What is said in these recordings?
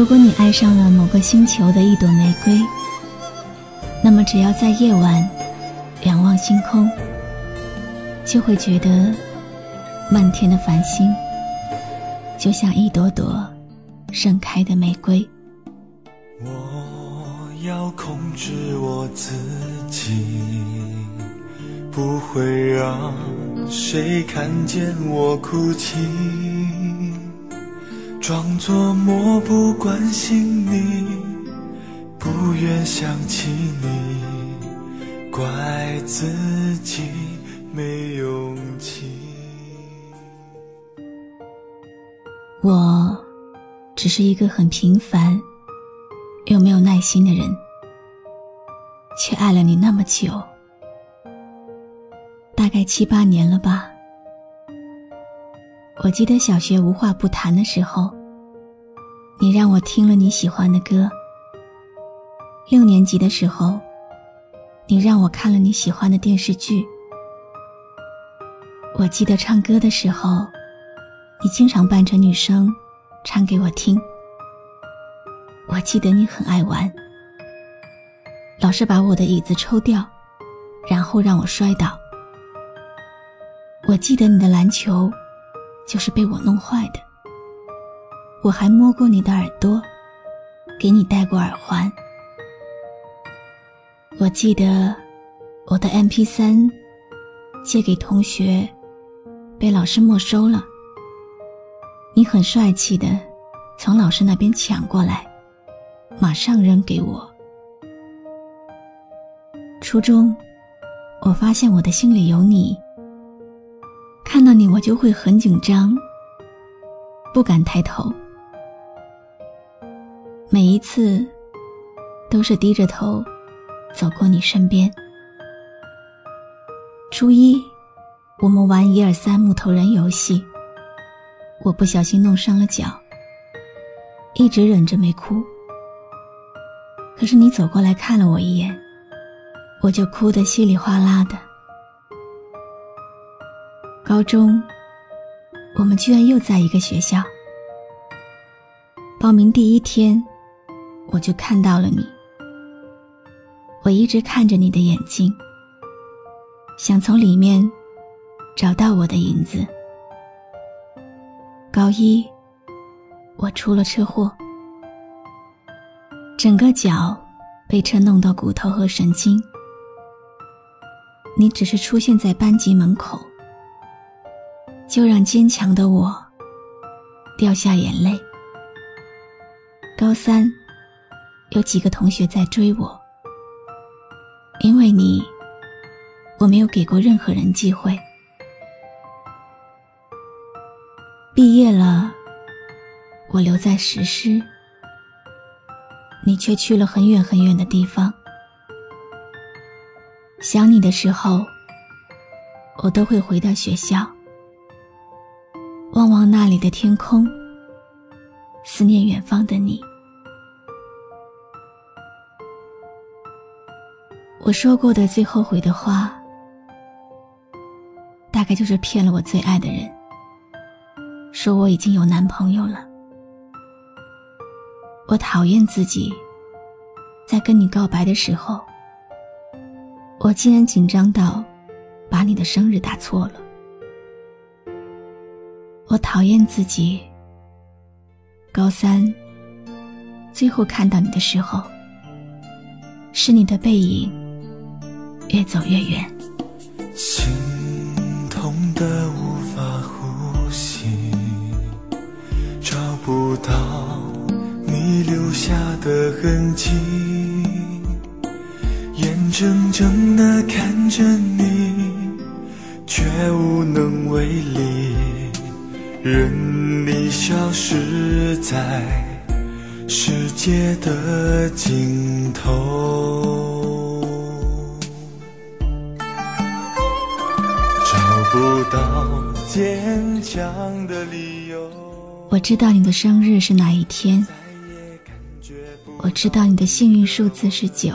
如果你爱上了某个星球的一朵玫瑰，那么只要在夜晚仰望星空，就会觉得漫天的繁星就像一朵朵盛开的玫瑰。我要控制我自己，不会让谁看见我哭泣。装作漠不关心你，不愿想起你，怪自己没勇气。我只是一个很平凡又没有耐心的人，却爱了你那么久，大概七八年了吧。我记得小学无话不谈的时候。你让我听了你喜欢的歌。六年级的时候，你让我看了你喜欢的电视剧。我记得唱歌的时候，你经常扮成女生，唱给我听。我记得你很爱玩，老是把我的椅子抽掉，然后让我摔倒。我记得你的篮球，就是被我弄坏的。我还摸过你的耳朵，给你戴过耳环。我记得我的 M P 三借给同学，被老师没收了。你很帅气的从老师那边抢过来，马上扔给我。初中，我发现我的心里有你，看到你我就会很紧张，不敢抬头。每一次，都是低着头走过你身边。初一，我们玩一二三木头人游戏，我不小心弄伤了脚，一直忍着没哭。可是你走过来看了我一眼，我就哭得稀里哗啦的。高中，我们居然又在一个学校。报名第一天。我就看到了你，我一直看着你的眼睛，想从里面找到我的影子。高一，我出了车祸，整个脚被车弄到骨头和神经。你只是出现在班级门口，就让坚强的我掉下眼泪。高三。有几个同学在追我，因为你，我没有给过任何人机会。毕业了，我留在石狮，你却去了很远很远的地方。想你的时候，我都会回到学校，望望那里的天空，思念远方的你。我说过的最后悔的话，大概就是骗了我最爱的人，说我已经有男朋友了。我讨厌自己，在跟你告白的时候，我竟然紧张到把你的生日打错了。我讨厌自己，高三最后看到你的时候，是你的背影。越走越远，心痛的任你消失在世界的尽头，找不到坚强的理由。我知道你的生日是哪一天，我知道你的幸运数字是九，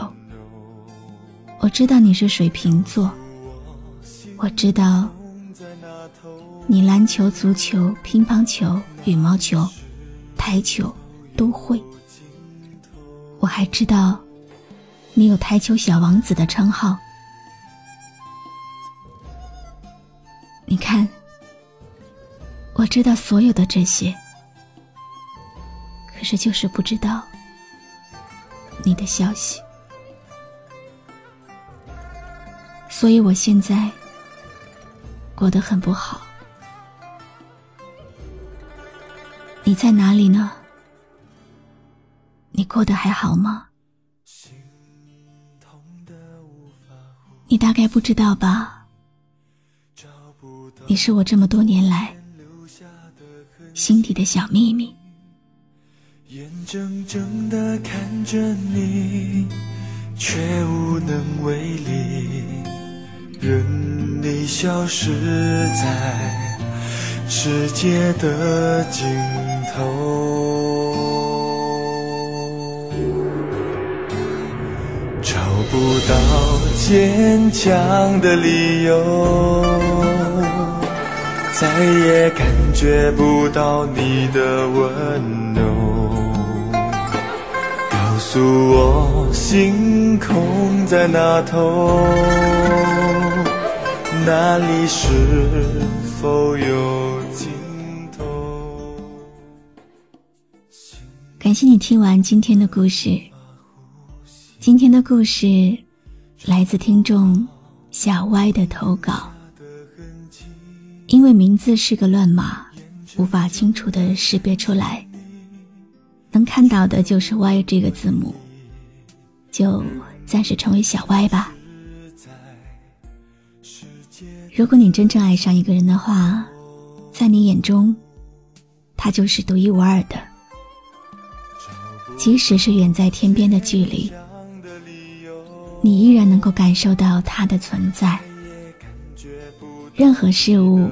我知道你是水瓶座，我知道。你篮球、足球、乒乓球、羽毛球、台球都会。我还知道，你有“台球小王子”的称号。你看，我知道所有的这些，可是就是不知道你的消息，所以我现在过得很不好。在哪里呢？你过得还好吗？你大概不知道吧？你是我这么多年来心底的小秘密。眼睁睁的看着你，却无能为力，任你消失在世界的尽头头，找不到坚强的理由，再也感觉不到你的温柔。告诉我，星空在那头，那里是否有？谢你听完今天的故事。今天的故事来自听众小歪的投稿。因为名字是个乱码，无法清楚的识别出来，能看到的就是 Y 这个字母，就暂时成为小歪吧。如果你真正爱上一个人的话，在你眼中，他就是独一无二的。即使是远在天边的距离，你依然能够感受到它的存在。任何事物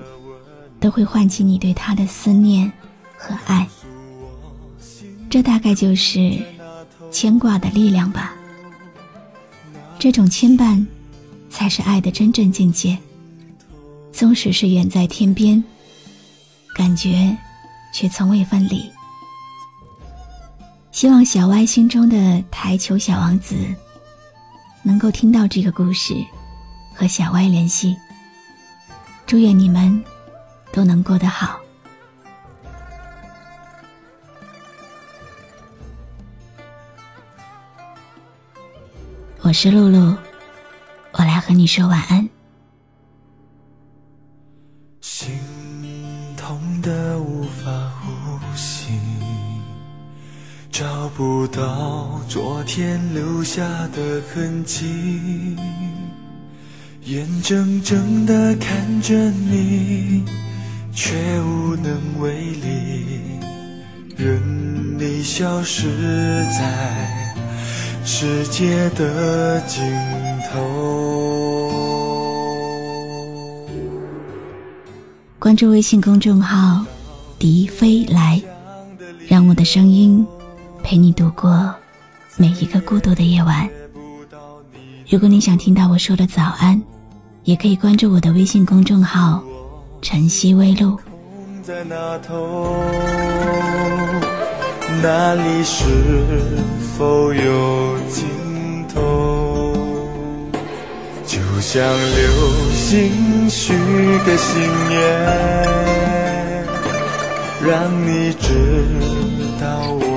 都会唤起你对他的思念和爱，这大概就是牵挂的力量吧。这种牵绊，才是爱的真正境界。纵使是远在天边，感觉却从未分离。希望小歪心中的台球小王子能够听到这个故事，和小歪联系。祝愿你们都能过得好。我是露露，我来和你说晚安。心痛的无法呼吸。找不到昨天留下的痕迹，眼睁睁的看着你，却无能为力，任你消失在世界的尽头。关注微信公众号“笛飞来”，让我的声音。陪你度过每一个孤独的夜晚。如果你想听到我说的早安，也可以关注我的微信公众号“晨曦微露”。在那头，那里是否有尽头？就像流星许个心愿，让你知道我。